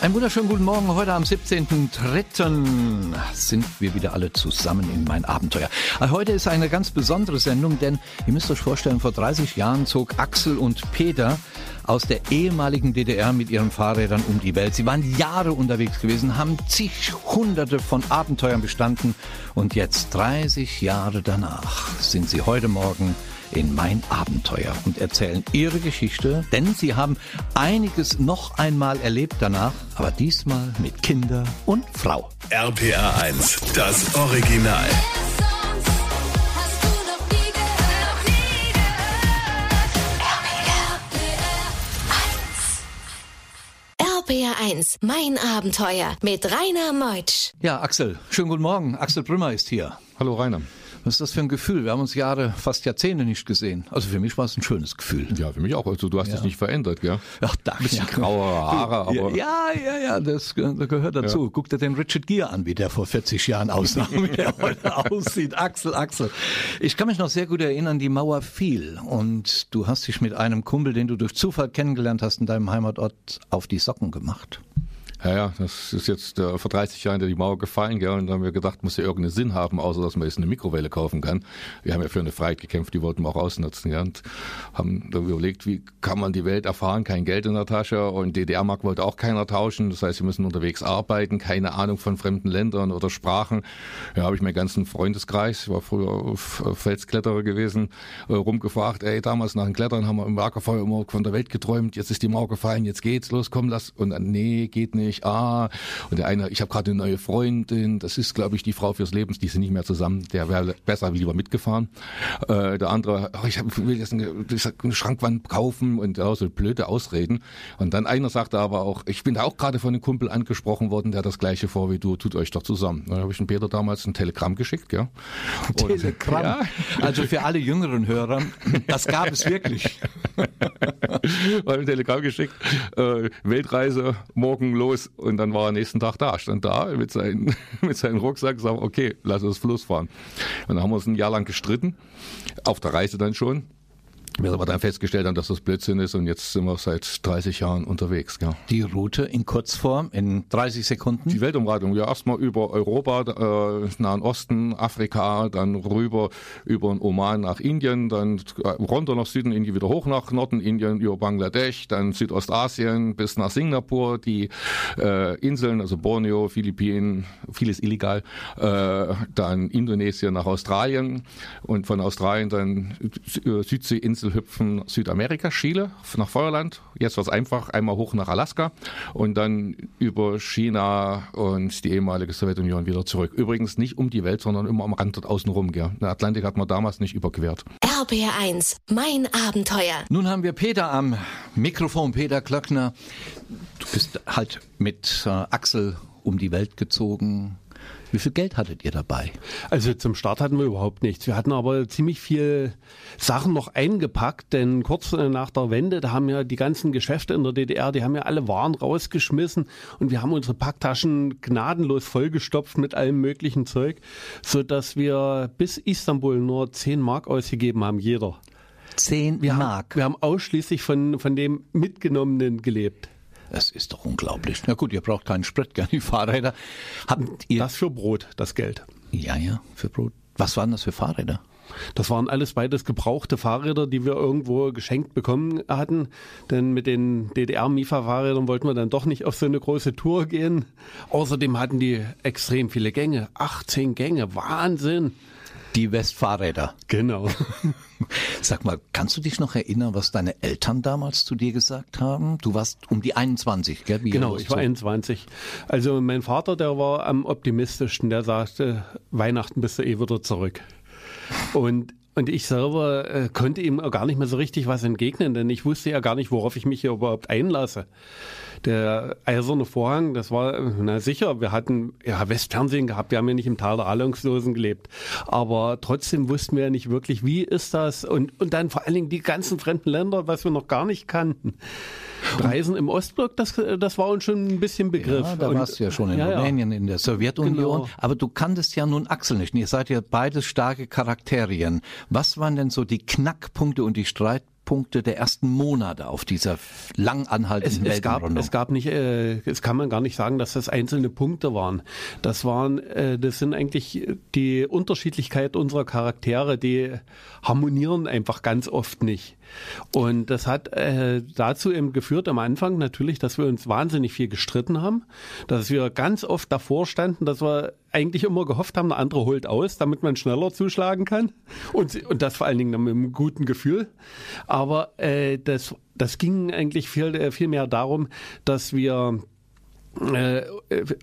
Einen wunderschönen guten Morgen. Heute am 17.03. sind wir wieder alle zusammen in mein Abenteuer. Heute ist eine ganz besondere Sendung, denn ihr müsst euch vorstellen, vor 30 Jahren zog Axel und Peter aus der ehemaligen DDR mit ihren Fahrrädern um die Welt. Sie waren Jahre unterwegs gewesen, haben zig hunderte von Abenteuern bestanden und jetzt 30 Jahre danach sind sie heute Morgen in mein Abenteuer und erzählen ihre Geschichte, denn sie haben einiges noch einmal erlebt danach, aber diesmal mit Kinder und Frau. RPR 1, das Original. RPR 1, mein Abenteuer mit Rainer Meutsch. Ja, Axel, schönen guten Morgen. Axel Brümmer ist hier. Hallo Rainer. Was ist das für ein Gefühl? Wir haben uns Jahre, fast Jahrzehnte nicht gesehen. Also für mich war es ein schönes Gefühl. Ja, für mich auch. Also du hast Ja. dich nicht verändert, gell? Ach, danke. Bisschen graue Haare, aber Ja, ja, ja, das, ge- das gehört dazu. Guck dir den Richard Gere an, wie der vor 40 Jahren aussah, wie der heute aussieht. Axel, Axel. Ich kann mich noch sehr gut erinnern, die Mauer fiel und du hast dich mit einem Kumpel, den du durch Zufall kennengelernt hast, in deinem Heimatort auf die Socken gemacht. Ja, ja, das ist jetzt äh, vor 30 Jahren die Mauer gefallen, gell? Und da haben wir gedacht, muss ja irgendeinen Sinn haben, außer dass man jetzt eine Mikrowelle kaufen kann. Wir haben ja für eine Freiheit gekämpft, die wollten wir auch ausnutzen, ja? Und haben dann überlegt, wie kann man die Welt erfahren? Kein Geld in der Tasche und DDR-Mark wollte auch keiner tauschen. Das heißt, sie müssen unterwegs arbeiten, keine Ahnung von fremden Ländern oder Sprachen. Ja, habe ich meinen ganzen Freundeskreis, ich war früher Felskletterer gewesen, äh, rumgefragt, ey, damals nach dem Klettern haben wir im Lagerfeuer immer von der Welt geträumt, jetzt ist die Mauer gefallen, jetzt geht's, los, komm, lass. Und dann, nee, geht nicht, ah. Und der eine, ich habe gerade eine neue Freundin, das ist, glaube ich, die Frau fürs Leben, die sind nicht mehr zusammen, der wäre besser lieber mitgefahren. Äh, der andere, ach, ich hab, will jetzt eine, eine Schrankwand kaufen und ja, so blöde Ausreden. Und dann einer sagte aber auch, ich bin da auch gerade von einem Kumpel angesprochen worden, der hat das gleiche vor wie du, tut euch doch zusammen. Dann habe ich dem Peter damals ein Telegramm geschickt? Und- Telegramm. Ja, Also für alle jüngeren Hörer, das gab es wirklich. war ein Telegramm geschickt, äh, Weltreise, morgen los und dann war er nächsten Tag da, stand da mit, seinen, mit seinem Rucksack, sagt, okay, lass uns Fluss fahren. Und dann haben wir uns ein Jahr lang gestritten, auf der Reise dann schon. Wir aber dann festgestellt haben, dass das Blödsinn ist und jetzt sind wir seit 30 Jahren unterwegs. Ja. Die Route in Kurzform in 30 Sekunden. Die Weltumradung, ja erstmal über Europa, äh, Nahen Osten, Afrika, dann rüber über den Oman nach Indien, dann äh, runter nach Süden, Indien wieder hoch nach Norden, Indien über Bangladesch, dann Südostasien bis nach Singapur, die äh, Inseln, also Borneo, Philippinen, vieles illegal, äh, dann Indonesien nach Australien und von Australien dann Sü- Südseeinsel hüpfen Südamerika, Chile nach Feuerland. Jetzt war's einfach, einmal hoch nach Alaska und dann über China und die ehemalige Sowjetunion wieder zurück. Übrigens nicht um die Welt, sondern immer am Rand dort außen rum. Gell. Der Atlantik hat man damals nicht überquert. RPR 1, mein Abenteuer. Nun haben wir Peter am Mikrofon, Peter Klöckner. Du bist halt mit äh, Axel um die Welt gezogen. Wie viel Geld hattet ihr dabei? Also zum Start hatten wir überhaupt nichts. Wir hatten aber ziemlich viel Sachen noch eingepackt, denn kurz äh, nach der Wende, da haben ja die ganzen Geschäfte in der DDR, die haben ja alle Waren rausgeschmissen und wir haben unsere Packtaschen gnadenlos vollgestopft mit allem möglichen Zeug, so dass wir bis Istanbul nur 10 Mark ausgegeben haben, jeder. Zehn Wir Mark. Haben, wir haben ausschließlich von, von dem Mitgenommenen gelebt. Das ist doch unglaublich. Na gut, ihr braucht keinen Sprit, gar die Fahrräder. Habt ihr? Das für Brot, das Geld. ja, ja, für Brot. Was waren das für Fahrräder? Das waren alles beides gebrauchte Fahrräder, die wir irgendwo geschenkt bekommen hatten. Denn mit den DDR-Mifa-Fahrrädern wollten wir dann doch nicht auf so eine große Tour gehen. Außerdem hatten die extrem viele Gänge. 18 Gänge, Wahnsinn. Die Westfahrräder. Genau. Sag mal, kannst du dich noch erinnern, was deine Eltern damals zu dir gesagt haben? Du warst um die 21, gell? Wie Genau, ich war loszogt. 21. Also mein Vater, der war am optimistischsten. Der sagte, Weihnachten bist du eh wieder zurück. Und Und ich selber äh, konnte ihm gar nicht mehr so richtig was entgegnen, denn ich wusste ja gar nicht, worauf ich mich hier überhaupt einlasse. Der eiserne Vorhang, das war, na sicher, wir hatten ja Westfernsehen gehabt, wir haben ja nicht im Tal der Ahnungslosen gelebt. Aber trotzdem wussten wir ja nicht wirklich, wie ist das? Und, und dann vor allen Dingen die ganzen fremden Länder, was wir noch gar nicht kannten. Reisen im Ostblock, das, das war uns schon ein bisschen Begriff. Ja, da Und- warst du ja schon in ja. Rumänien, in der Sowjetunion. Genau. Aber du kanntest ja nun Axel nicht. Ihr seid ja beides starke Charakterien. Was waren denn so die Knackpunkte und die Streitpunkte der ersten Monate auf dieser lang Es, anhaltenden es, gab, Weltumrundung? es gab nicht, äh, es kann man gar nicht sagen, dass das einzelne Punkte waren. Das waren, äh, das sind eigentlich die Unterschiedlichkeit unserer Charaktere, die harmonieren einfach ganz oft nicht. Und das hat äh, dazu eben geführt am Anfang natürlich, dass wir uns wahnsinnig viel gestritten haben, dass wir ganz oft davor standen, dass wir eigentlich immer gehofft haben, der andere holt aus, damit man schneller zuschlagen kann. Und, und das vor allen Dingen mit einem guten Gefühl. Aber äh, das, das ging eigentlich viel, äh, viel mehr darum, dass wir äh,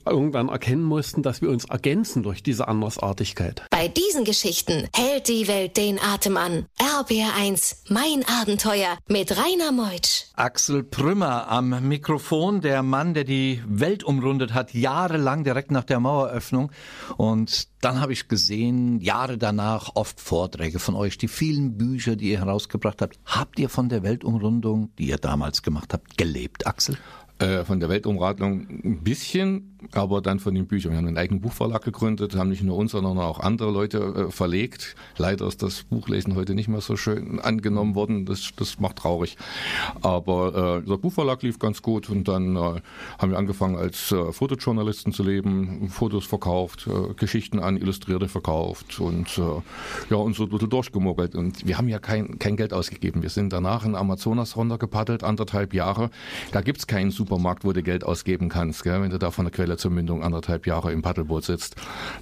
irgendwann erkennen mussten, dass wir uns ergänzen durch diese Andersartigkeit. Bei diesen Geschichten hält die Welt den Atem an. RBR1, mein Abenteuer mit Rainer Meutsch. Axel Prümmer am Mikrofon, der Mann, der die Welt umrundet hat, jahrelang direkt nach der Maueröffnung. Und dann habe ich gesehen, Jahre danach, oft Vorträge von euch, die vielen Bücher, die ihr herausgebracht habt. Habt ihr von der Weltumrundung, die ihr damals gemacht habt, gelebt, Axel? Äh, von der Weltumradlung ein bisschen, aber dann von den Büchern. Wir haben einen eigenen Buchverlag gegründet, haben nicht nur uns, sondern auch andere Leute äh, verlegt. Leider ist das Buchlesen heute nicht mehr so schön angenommen worden. Das, das macht traurig. Aber äh, der Buchverlag lief ganz gut und dann äh, haben wir angefangen als äh, Fotojournalisten zu leben, Fotos verkauft, äh, Geschichten an Illustrierte verkauft und äh, ja, uns so ein bisschen durchgemuggelt. Und wir haben ja kein, kein Geld ausgegeben. Wir sind danach in Amazonas runtergepaddelt, anderthalb Jahre. Da gibt's keinen Supermarkt, wo du Geld ausgeben kannst, gell? wenn du da von der Quelle zur Mündung anderthalb Jahre im Paddelboot sitzt.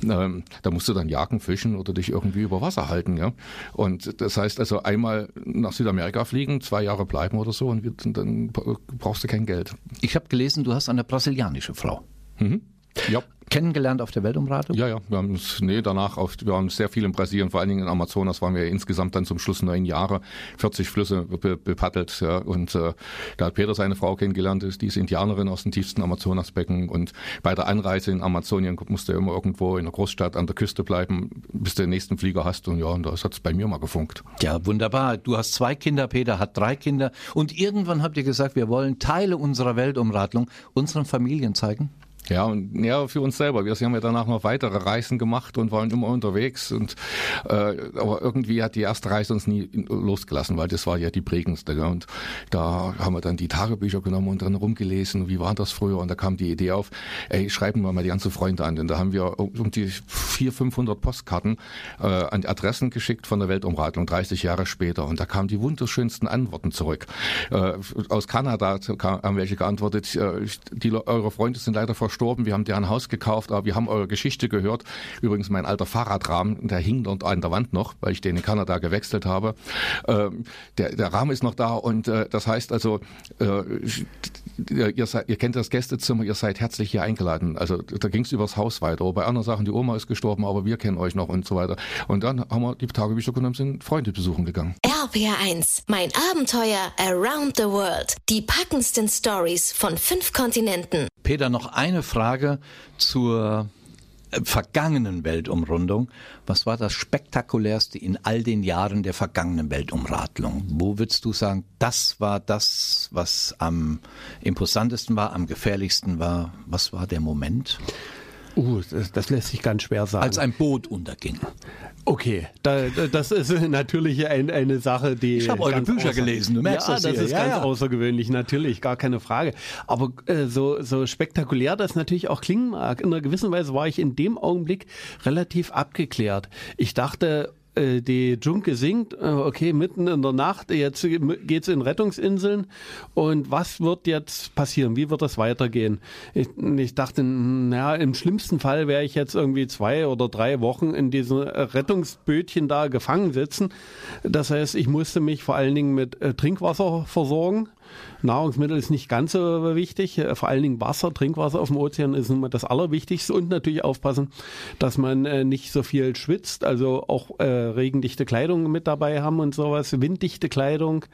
Ähm, da musst du dann jagen, fischen oder dich irgendwie über Wasser halten. Ja? Und das heißt also einmal nach Südamerika fliegen, zwei Jahre bleiben oder so und dann brauchst du kein Geld. Ich habe gelesen, du hast eine brasilianische Frau. Ja. Kennengelernt auf der Weltumradung? Ja, ja, wir haben es, nee, danach auf, wir haben sehr viel in Brasilien, vor allen Dingen in Amazonas waren wir insgesamt dann zum Schluss neun Jahre, 40 Flüsse be, bepaddelt, ja, und äh, da hat Peter seine Frau kennengelernt, ist, die ist Indianerin aus dem tiefsten Amazonasbecken und bei der Anreise in Amazonien musste er immer irgendwo in der Großstadt an der Küste bleiben, bis du den nächsten Flieger hast und ja, und das hat's bei mir mal gefunkt. Ja, wunderbar. Du hast zwei Kinder, Peter hat drei Kinder. Und irgendwann habt ihr gesagt, wir wollen Teile unserer Weltumradlung unseren Familien zeigen. Ja, und ja, für uns selber. Wir haben ja danach noch weitere Reisen gemacht und waren immer unterwegs. Und äh, aber irgendwie hat die erste Reise uns nie losgelassen, weil das war ja die prägendste. Gell? Und da haben wir dann die Tagebücher genommen und drin rumgelesen, wie war das früher? Und da kam die Idee auf, ey, schreiben wir mal die ganzen Freunde an. Und da haben wir um die 400, 500 Postkarten äh, an die Adressen geschickt von der Weltumradlung, 30 Jahre später. Und da kamen die wunderschönsten Antworten zurück. Äh, aus Kanada haben welche geantwortet, äh, die, eure Freunde sind leider verstorben, wir haben deren Haus gekauft, aber wir haben eure Geschichte gehört. Übrigens mein alter Fahrradrahmen, der hing dort an der Wand noch, weil ich den in Kanada gewechselt habe. Ähm, der, der Rahmen ist noch da und äh, das heißt also, äh, ihr, seid, ihr kennt das Gästezimmer, ihr seid herzlich hier eingeladen. Also da ging es übers Haus weiter. Bei anderen Sachen, die Oma ist gestorben, aber wir kennen euch noch und so weiter. Und dann haben wir die Tagebücher genommen, sind Freunde besuchen gegangen. RPR1, mein Abenteuer around the world. Die packendsten Stories von fünf Kontinenten. Peter, noch eine Frage zur äh, vergangenen Weltumrundung. Was war das spektakulärste in all den Jahren der vergangenen Weltumradlung? Wo würdest du sagen, das war das, was am imposantesten war, am gefährlichsten war? Was war der Moment? Uh, das, das lässt sich ganz schwer sagen. Als ein Boot unterging. Okay, da, da, das ist natürlich ein, eine Sache, die. Ich habe eure Bücher gelesen, du merkst ja, das das hier. ist Ja, ganz ja. außergewöhnlich, natürlich, gar keine Frage. Aber äh, so, so spektakulär das natürlich auch klingen mag, in einer gewissen Weise war ich in dem Augenblick relativ abgeklärt. Ich dachte, äh, die Junke singt, äh, okay, mitten in der Nacht, jetzt geht's in Rettungsinseln und was wird jetzt passieren? Wie wird das weitergehen? Ich, ich dachte, naja, im schlimmsten Fall wäre ich jetzt irgendwie zwei oder drei Wochen in diesem Rettungsbötchen da gefangen sitzen. Das heißt, ich musste mich vor allen Dingen mit äh, Trinkwasser versorgen. Nahrungsmittel ist nicht ganz so wichtig, vor allen Dingen Wasser, Trinkwasser auf dem Ozean ist immer das Allerwichtigste und natürlich aufpassen, dass man äh, nicht so viel schwitzt, also auch äh, regendichte Kleidung mit dabei haben und sowas, winddichte Kleidung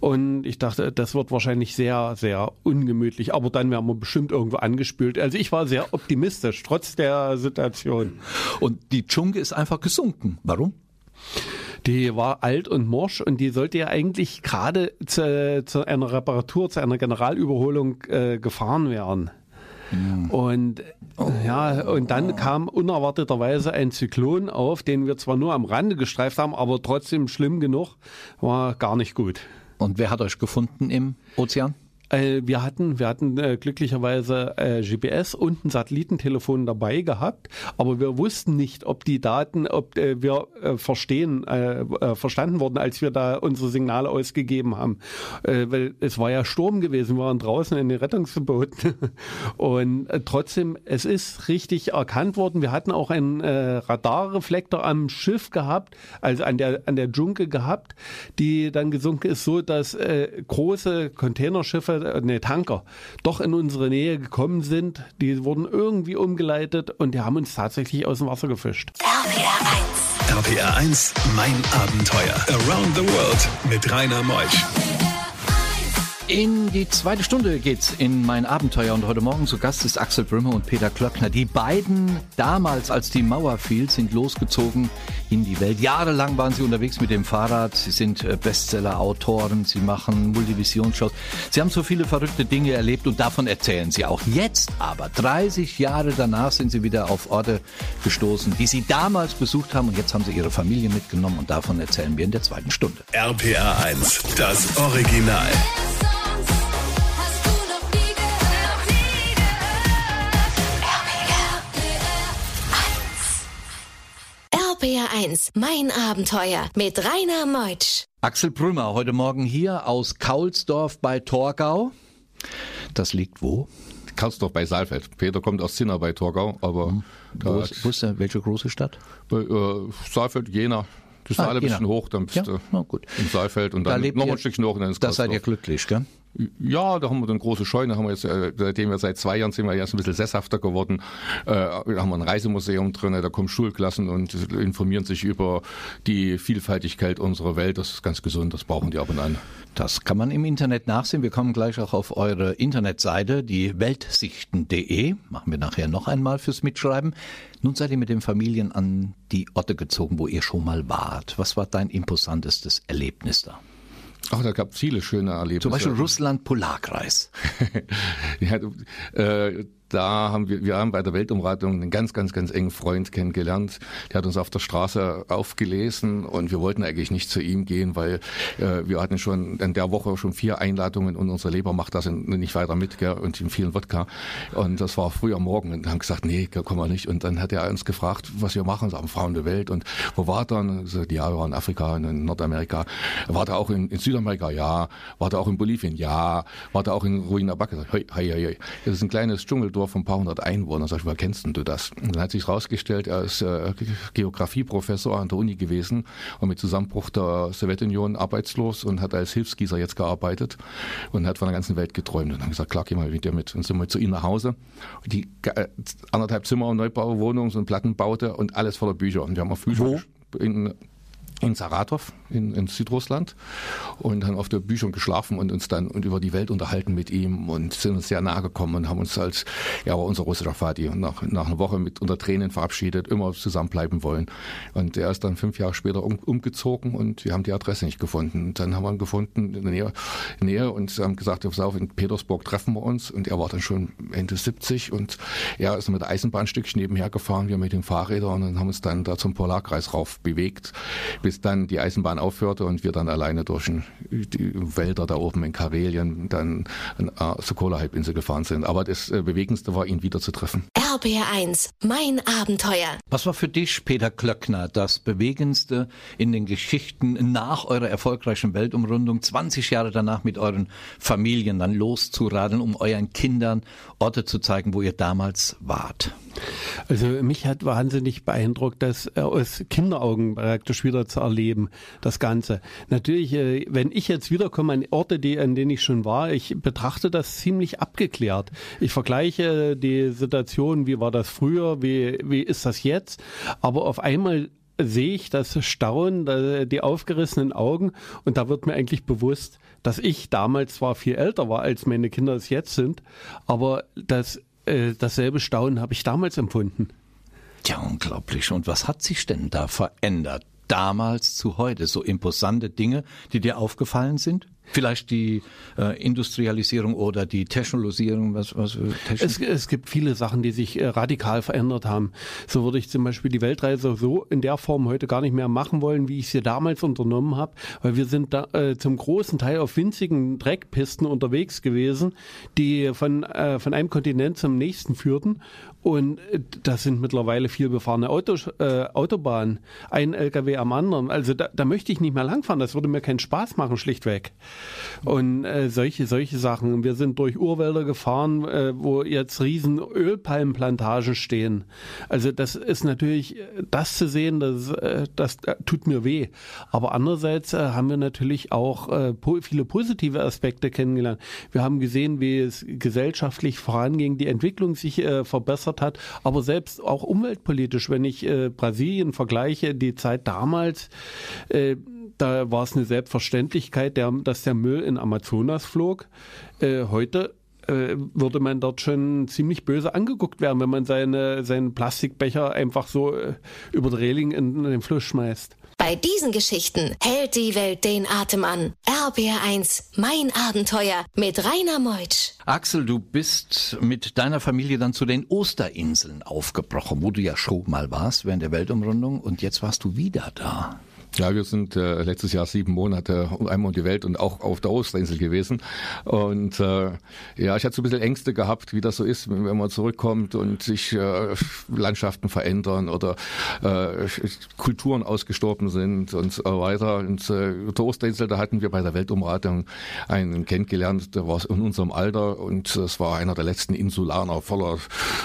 und ich dachte, das wird wahrscheinlich sehr, sehr ungemütlich, aber dann werden wir bestimmt irgendwo angespült. Also ich war sehr optimistisch, trotz der Situation. Und die Dschungel ist einfach gesunken. Warum? Die war alt und morsch und die sollte ja eigentlich gerade zu, zu einer Reparatur, zu einer Generalüberholung äh, gefahren werden. Mhm. Und oh. ja, und dann kam unerwarteterweise ein Zyklon auf, den wir zwar nur am Rande gestreift haben, aber trotzdem schlimm genug, war gar nicht gut. Und wer hat euch gefunden im Ozean? Äh, wir hatten, wir hatten äh, glücklicherweise äh, GPS und ein Satellitentelefon dabei gehabt, aber wir wussten nicht, ob die Daten, ob wir verstehen, verstanden wurden, als wir da unsere Signale ausgegeben haben. weil es war ja Sturm gewesen, wir waren draußen in den Rettungsbooten und trotzdem, es ist richtig erkannt worden. Wir hatten auch einen Radarreflektor am Schiff gehabt, also an der an der Junke gehabt, die dann gesunken ist, so dass große Containerschiffe äh, nee, Tanker, doch in unsere Nähe gekommen sind. Die wurden irgendwie umgeleitet und die haben uns tatsächlich aus dem Wasser gefischt. RPR 1. RPR 1, mein Abenteuer. Around the World mit Rainer Meusch. In die zweite Stunde geht's in mein Abenteuer und heute Morgen zu Gast ist Axel Brümmer und Peter Klöckner. Die beiden damals, als die Mauer fiel, sind losgezogen in die Welt. Jahrelang waren sie unterwegs mit dem Fahrrad. Sie sind äh, Bestseller-Autoren, sie machen Multivisionsshows. Sie haben so viele verrückte Dinge erlebt und davon erzählen sie auch. Jetzt aber, 30 Jahre danach, sind sie wieder auf Orte gestoßen, die sie damals besucht haben und jetzt haben sie ihre Familie mitgenommen und davon erzählen wir in der zweiten Stunde. RPA 1, das Original. RPR1, mein Abenteuer mit Rainer Meutsch. Axel Brümmer, heute Morgen hier aus Kaulsdorf bei Torgau. Das liegt wo? Kaulsdorf bei Saalfeld. Peter kommt aus Zinner bei Torgau, aber mhm. wo, ist, wo ist der, welche große Stadt? Bei, äh, Saalfeld, Jena. Das ist ah, alle ein bisschen hoch, dann bist ja, du gut. im Saalfeld und dann da noch ein Stückchen hoch und dann ist Da seid ihr glücklich, gell? Ja, da haben wir dann große Scheune, haben wir jetzt, äh, seitdem wir seit zwei Jahren sind wir jetzt ein bisschen sesshafter geworden, äh, da haben wir ein Reisemuseum drin, da kommen Schulklassen und informieren sich über die Vielfaltigkeit unserer Welt. Das ist ganz gesund, das brauchen die ab und an. Das kann man im Internet nachsehen. Wir kommen gleich auch auf eure Internetseite, die weltsichten.de. Machen wir nachher noch einmal fürs Mitschreiben. Nun seid ihr mit den Familien an die Orte gezogen, wo ihr schon mal wart. Was war dein imposantestes Erlebnis da? Ach, da gab es viele schöne Erlebnisse. Zum Beispiel Russland Polarkreis. ja, äh, da haben wir, wir haben bei der Weltumratung einen ganz, ganz, ganz engen Freund kennengelernt. Der hat uns auf der Straße aufgelesen und wir wollten eigentlich nicht zu ihm gehen, weil äh, wir hatten schon in der Woche schon vier Einladungen und unser Leber macht das nicht weiter mit gell, und in vielen Wodka. Und das war früh am Morgen und haben gesagt, nee, kommen wir nicht. Und dann hat er uns gefragt, was wir machen, sagen Frauen der Welt und wo war er? Und so, ja, wir waren in Afrika, in Nordamerika. War er auch in, in, Südamerika? Ja. War er auch in Bolivien? Ja. War er auch in Ruina Baca? Hei, hei, hei. Das ist ein kleines Dschungel Dorf von ein paar hundert Einwohnern. Sag ich, woher kennst du das? Und dann hat sich herausgestellt, er ist äh, Geografieprofessor an der Uni gewesen und mit Zusammenbruch der Sowjetunion arbeitslos und hat als Hilfsgießer jetzt gearbeitet und hat von der ganzen Welt geträumt. Und dann gesagt, klar, geh mal mit dir mit. Und sind wir zu ihm nach Hause. Die äh, anderthalb Zimmer, Neubauwohnung, so ein Plattenbaute und alles voller Bücher. Und wir haben auch Bücher in in Saratov in, in Südrussland und haben auf der Büchern geschlafen und uns dann und über die Welt unterhalten mit ihm und sind uns sehr nahe gekommen und haben uns als ja war unser russischer Vati nach, nach einer Woche mit unter Tränen verabschiedet, immer zusammenbleiben wollen. Und er ist dann fünf Jahre später um, umgezogen und wir haben die Adresse nicht gefunden. Und dann haben wir ihn gefunden in der Nähe, Nähe und haben gesagt, pass auf, in Petersburg treffen wir uns und er war dann schon Ende 70 und er ist mit Eisenbahnstückchen nebenher gefahren, wir mit den Fahrrädern und haben uns dann da zum Polarkreis rauf bewegt bis dann die Eisenbahn aufhörte und wir dann alleine durch die Wälder da oben in Karelien dann an äh, Sokola-Halbinsel gefahren sind. Aber das äh, Bewegendste war, ihn wieder zu treffen. RBR1, mein Abenteuer. Was war für dich, Peter Klöckner, das Bewegendste in den Geschichten nach eurer erfolgreichen Weltumrundung, 20 Jahre danach mit euren Familien dann loszuradeln, um euren Kindern Orte zu zeigen, wo ihr damals wart? Also mich hat wahnsinnig beeindruckt, das äh, aus Kinderaugen praktisch wieder zu erleben, das Ganze. Natürlich, äh, wenn ich jetzt wiederkomme an Orte, die, an denen ich schon war, ich betrachte das ziemlich abgeklärt. Ich vergleiche die Situation, wie war das früher, wie, wie ist das jetzt, aber auf einmal sehe ich das Staunen, die aufgerissenen Augen und da wird mir eigentlich bewusst, dass ich damals zwar viel älter war, als meine Kinder es jetzt sind, aber das äh, dasselbe Staunen habe ich damals empfunden. Ja, unglaublich. Und was hat sich denn da verändert? Damals zu heute? So imposante Dinge, die dir aufgefallen sind? Vielleicht die äh, Industrialisierung oder die Technologisierung, was, was es, es gibt viele Sachen, die sich äh, radikal verändert haben. So würde ich zum Beispiel die Weltreise so in der Form heute gar nicht mehr machen wollen, wie ich sie damals unternommen habe, weil wir sind da äh, zum großen Teil auf winzigen Dreckpisten unterwegs gewesen, die von, äh, von einem Kontinent zum nächsten führten und äh, das sind mittlerweile viel befahrene Autos, äh, Autobahnen, ein LKW am anderen. Also da, da möchte ich nicht mehr langfahren, das würde mir keinen Spaß machen, schlichtweg. Und äh, solche, solche Sachen. Wir sind durch Urwälder gefahren, äh, wo jetzt riesen Ölpalmenplantagen stehen. Also das ist natürlich, das zu sehen, das, äh, das äh, tut mir weh. Aber andererseits haben wir natürlich auch viele positive Aspekte kennengelernt. Wir haben gesehen, wie es gesellschaftlich voranging, die Entwicklung sich verbessert verändert hat. Aber selbst auch umweltpolitisch, wenn ich äh, Brasilien vergleiche, die Zeit damals, äh, da war es eine Selbstverständlichkeit, der, dass der Müll in Amazonas flog. Äh, heute äh, würde man dort schon ziemlich böse angeguckt werden, wenn man seine, seinen Plastikbecher einfach so äh, über die Reling in, in den Fluss schmeißt. Bei diesen Geschichten hält die Welt den Atem an. RBR1, mein Abenteuer mit Rainer Meutsch. Axel, du bist mit deiner Familie dann zu den Osterinseln aufgebrochen, wo du ja schon mal warst während der Weltumrundung und jetzt warst du wieder da. Ja, wir sind äh, letztes Jahr sieben Monate einmal um die Welt und auch auf der Osterinsel gewesen. Und äh, ja, ich hatte so ein bisschen Ängste gehabt, wie das so ist, wenn man zurückkommt und sich äh, Landschaften verändern oder äh, Kulturen ausgestorben sind und so weiter. Und äh, der Osterinsel, da hatten wir bei der Weltumratung einen kennengelernt, der war in unserem Alter und es war einer der letzten Insulaner voller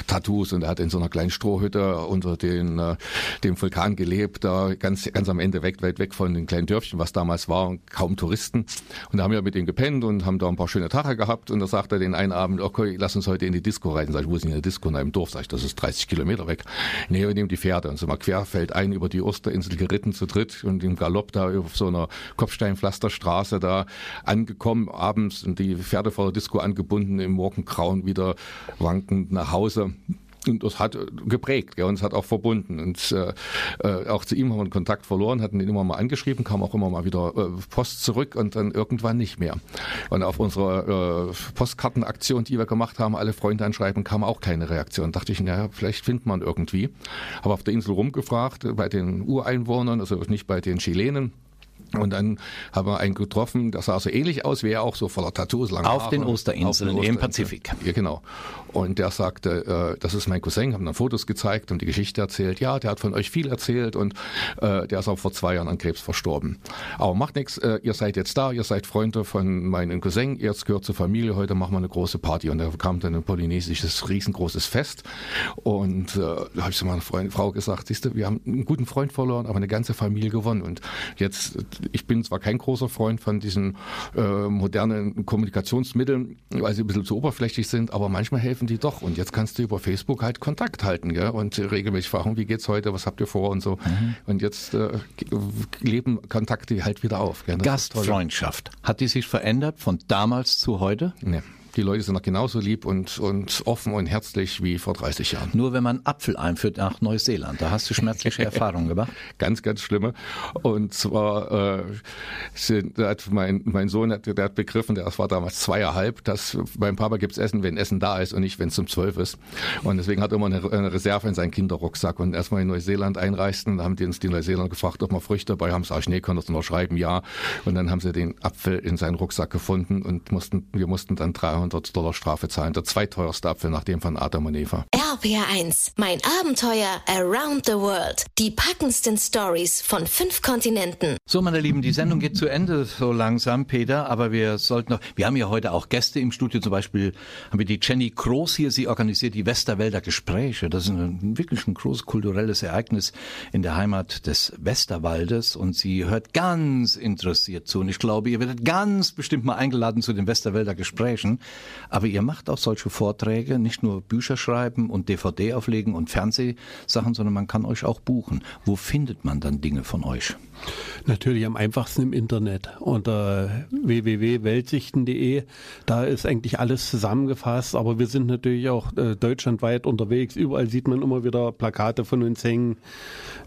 Tattoos und er hat in so einer kleinen Strohhütte unter den, äh, dem Vulkan gelebt, da ganz, ganz am Ende weg weit weg von den kleinen Dörfchen, was damals war, kaum Touristen. Und da haben wir mit ihm gepennt und haben da ein paar schöne Tage gehabt. Und da sagt er den einen Abend, okay, lass uns heute in die Disco reisen. Sag ich, wo ist denn die Disco? In einem Dorf. Sag ich, das ist 30 Kilometer weg. Nee, wir nehmen die Pferde. Und sind mal querfeld ein über die Osterinsel geritten zu dritt und im Galopp da auf so einer Kopfsteinpflasterstraße da angekommen, abends und die Pferde vor der Disco angebunden, im Morgengrauen wieder wankend nach Hause. Und das hat geprägt, ja, und es hat auch verbunden. Und äh, äh, auch zu ihm haben wir Kontakt verloren, hatten ihn immer mal angeschrieben, kam auch immer mal wieder äh, Post zurück und dann irgendwann nicht mehr. Und auf unserer äh, Postkartenaktion, die wir gemacht haben, alle Freunde anschreiben, kam auch keine Reaktion. Da dachte ich, naja, vielleicht findet man irgendwie. Habe auf der Insel rumgefragt, bei den Ureinwohnern, also nicht bei den Chilenen. Und dann haben wir einen getroffen, der sah so ähnlich aus, wie er auch so voller Tattoos lang Auf den Osterinseln im Pazifik. Ja, genau. Und der sagte, äh, das ist mein Cousin, haben dann Fotos gezeigt und die Geschichte erzählt. Ja, der hat von euch viel erzählt und äh, der ist auch vor zwei Jahren an Krebs verstorben. Aber macht nichts, äh, ihr seid jetzt da, ihr seid Freunde von meinem Cousin, ihr gehört zur Familie, heute machen wir eine große Party. Und da kam dann ein polynesisches, riesengroßes Fest. Und äh, da habe ich zu meiner Freund, Frau gesagt, siehst du, wir haben einen guten Freund verloren, aber eine ganze Familie gewonnen. Und jetzt, ich bin zwar kein großer Freund von diesen äh, modernen Kommunikationsmitteln, weil sie ein bisschen zu oberflächlich sind, aber manchmal helfen die doch. Und jetzt kannst du über Facebook halt Kontakt halten gell? und regelmäßig fragen, wie geht's heute, was habt ihr vor und so. Mhm. Und jetzt äh, leben Kontakte halt wieder auf. Gell? Gastfreundschaft. Hat die sich verändert von damals zu heute? Nee. Die Leute sind noch genauso lieb und, und offen und herzlich wie vor 30 Jahren. Nur wenn man Apfel einführt nach Neuseeland, da hast du schmerzliche Erfahrungen gemacht? Ganz, ganz schlimme. Und zwar äh, sind, hat mein, mein Sohn hat, der hat begriffen, der war damals zweieinhalb, dass beim Papa gibt's Essen, wenn Essen da ist und nicht, wenn es um zwölf ist. Und deswegen hat er immer eine, eine Reserve in seinen Kinderrucksack. Und erstmal in Neuseeland einreisten, da haben die uns die Neuseeländer gefragt, ob wir Früchte dabei haben. Sag ich, nee, können das nur schreiben, ja. Und dann haben sie den Apfel in seinen Rucksack gefunden und mussten, wir mussten dann 300 300 Dollar Strafe zahlen. Der zweiteuerste Apfel nach dem von Adam und Eva. RPR1, mein Abenteuer around the world. Die packendsten Stories von fünf Kontinenten. So, meine Lieben, die Sendung geht zu Ende so langsam, Peter, aber wir sollten noch, wir haben ja heute auch Gäste im Studio, zum Beispiel haben wir die Jenny Kroos hier, sie organisiert die Westerwälder Gespräche. Das ist ein, wirklich ein großes kulturelles Ereignis in der Heimat des Westerwaldes und sie hört ganz interessiert zu und ich glaube, ihr werdet ganz bestimmt mal eingeladen zu den Westerwälder Gesprächen. Aber ihr macht auch solche Vorträge, nicht nur Bücher schreiben und DVD auflegen und Fernsehsachen, sondern man kann euch auch buchen. Wo findet man dann Dinge von euch? Natürlich am einfachsten im Internet unter www.weltsichten.de. Da ist eigentlich alles zusammengefasst, aber wir sind natürlich auch äh, deutschlandweit unterwegs. Überall sieht man immer wieder Plakate von uns hängen.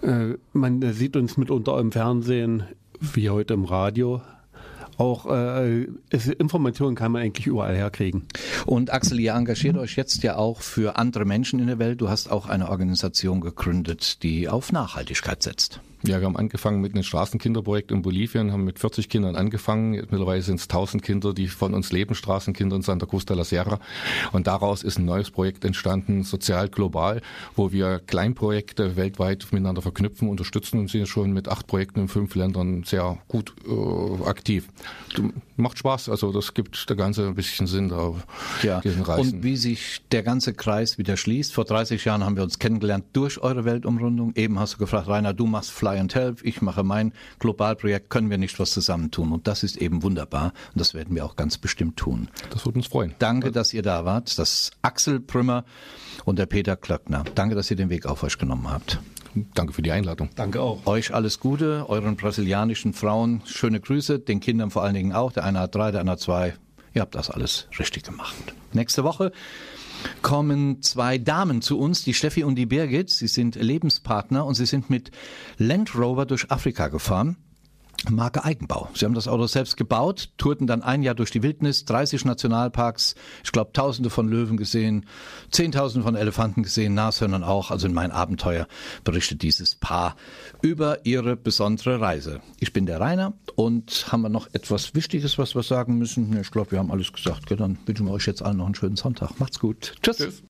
Äh, man sieht uns mitunter im Fernsehen, wie heute im Radio auch äh, Informationen kann man eigentlich überall herkriegen. Und Axel, ihr engagiert euch jetzt ja auch für andere Menschen in der Welt. Du hast auch eine Organisation gegründet, die auf Nachhaltigkeit setzt. Ja, wir haben angefangen mit einem Straßenkinderprojekt in Bolivien, haben mit 40 Kindern angefangen. Mittlerweile sind es 1000 Kinder, die von uns leben, Straßenkinder in Santa Cruz de la Sierra. Und daraus ist ein neues Projekt entstanden, sozial global, wo wir Kleinprojekte weltweit miteinander verknüpfen, unterstützen und sind schon mit acht Projekten in fünf Ländern sehr gut äh, aktiv. Macht Spaß, also das gibt der ganze ein bisschen Sinn da ja. diesen Reisen. Und wie sich der ganze Kreis wieder schließt. Vor 30 Jahren haben wir uns kennengelernt durch eure Weltumrundung. Eben hast du gefragt, Rainer, du machst Fly And Help, ich mache mein Globalprojekt, können wir nicht was zusammentun? Und das ist eben wunderbar und das werden wir auch ganz bestimmt tun. Das würde uns freuen. Danke, dass ihr da wart. Das Axel Prümmer und der Peter Klöckner. Danke, dass ihr den Weg auf euch genommen habt. Danke für die Einladung. Danke auch. Euch alles Gute, euren brasilianischen Frauen schöne Grüße, den Kindern vor allen Dingen auch. Der eine hat drei, der andere hat zwei. Ihr habt das alles richtig gemacht. Nächste Woche kommen zwei Damen zu uns, die Steffi und die Birgit. Sie sind Lebenspartner und sie sind mit Land Rover durch Afrika gefahren. Marke Eigenbau. Sie haben das Auto selbst gebaut, tourten dann ein Jahr durch die Wildnis, 30 Nationalparks, ich glaube Tausende von Löwen gesehen, Zehntausende von Elefanten gesehen, Nashörnern auch. Also in mein Abenteuer berichtet dieses Paar über ihre besondere Reise. Ich bin der Rainer und haben wir noch etwas Wichtiges, was wir sagen müssen? Ich glaube, wir haben alles gesagt. Dann wünschen wir euch jetzt allen noch einen schönen Sonntag. Macht's gut. Tschüss. Tschüss.